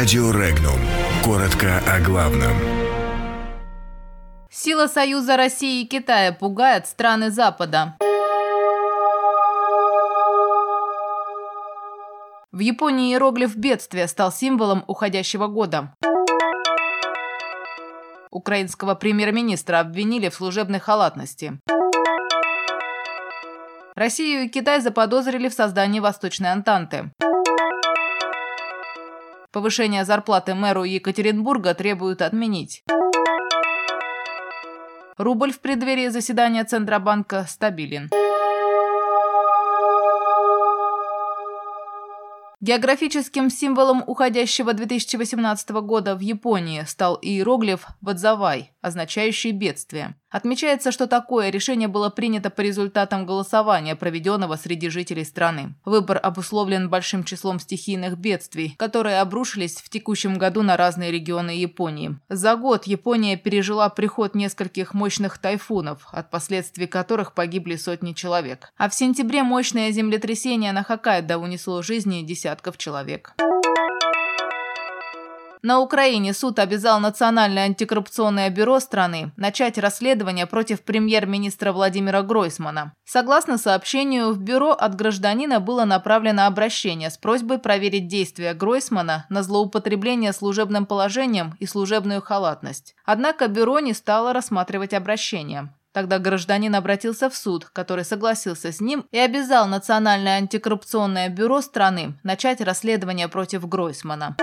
Радио Регнум. Коротко о главном. Сила Союза России и Китая пугает страны Запада. В Японии иероглиф бедствия стал символом уходящего года. Украинского премьер-министра обвинили в служебной халатности. Россию и Китай заподозрили в создании Восточной Антанты. Повышение зарплаты мэру Екатеринбурга требуют отменить. Рубль в преддверии заседания Центробанка стабилен. Географическим символом уходящего 2018 года в Японии стал иероглиф «Вадзавай», означающий «бедствие». Отмечается, что такое решение было принято по результатам голосования, проведенного среди жителей страны. Выбор обусловлен большим числом стихийных бедствий, которые обрушились в текущем году на разные регионы Японии. За год Япония пережила приход нескольких мощных тайфунов, от последствий которых погибли сотни человек. А в сентябре мощное землетрясение на Хоккайдо унесло жизни десятков человек. На Украине суд обязал Национальное антикоррупционное бюро страны начать расследование против премьер-министра Владимира Гройсмана. Согласно сообщению, в бюро от гражданина было направлено обращение с просьбой проверить действия Гройсмана на злоупотребление служебным положением и служебную халатность. Однако бюро не стало рассматривать обращение. Тогда гражданин обратился в суд, который согласился с ним и обязал Национальное антикоррупционное бюро страны начать расследование против Гройсмана.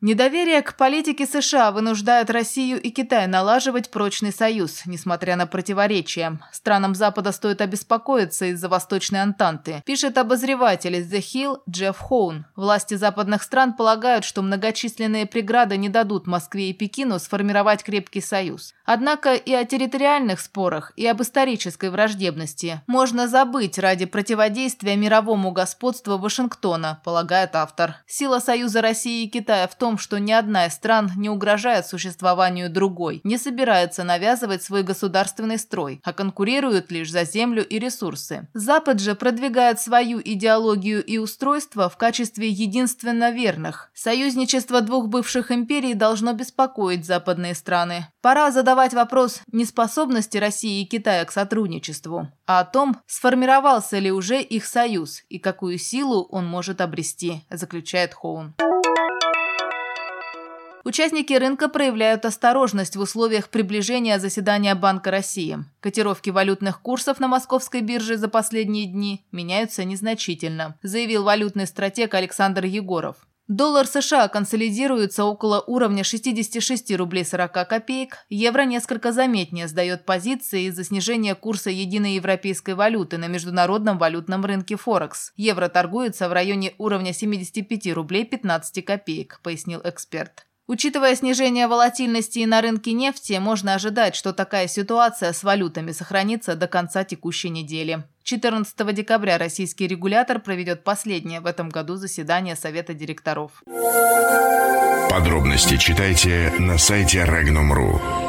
Недоверие к политике США вынуждает Россию и Китай налаживать прочный союз, несмотря на противоречия. Странам Запада стоит обеспокоиться из-за Восточной Антанты, пишет обозреватель из The Hill Джефф Хоун. Власти западных стран полагают, что многочисленные преграды не дадут Москве и Пекину сформировать крепкий союз. Однако и о территориальных спорах, и об исторической враждебности можно забыть ради противодействия мировому господству Вашингтона, полагает автор. Сила союза России и Китая в том, том, что ни одна из стран не угрожает существованию другой, не собирается навязывать свой государственный строй, а конкурирует лишь за землю и ресурсы. Запад же продвигает свою идеологию и устройство в качестве единственно верных. Союзничество двух бывших империй должно беспокоить западные страны. Пора задавать вопрос не способности России и Китая к сотрудничеству, а о том, сформировался ли уже их союз и какую силу он может обрести, заключает Хоун. Участники рынка проявляют осторожность в условиях приближения заседания Банка России. Котировки валютных курсов на московской бирже за последние дни меняются незначительно, заявил валютный стратег Александр Егоров. Доллар США консолидируется около уровня 66 рублей 40 копеек, евро несколько заметнее сдает позиции из-за снижения курса единой европейской валюты на международном валютном рынке Форекс. Евро торгуется в районе уровня 75 рублей 15 копеек, пояснил эксперт. Учитывая снижение волатильности на рынке нефти, можно ожидать, что такая ситуация с валютами сохранится до конца текущей недели. 14 декабря российский регулятор проведет последнее в этом году заседание Совета директоров. Подробности читайте на сайте Regnum.ru.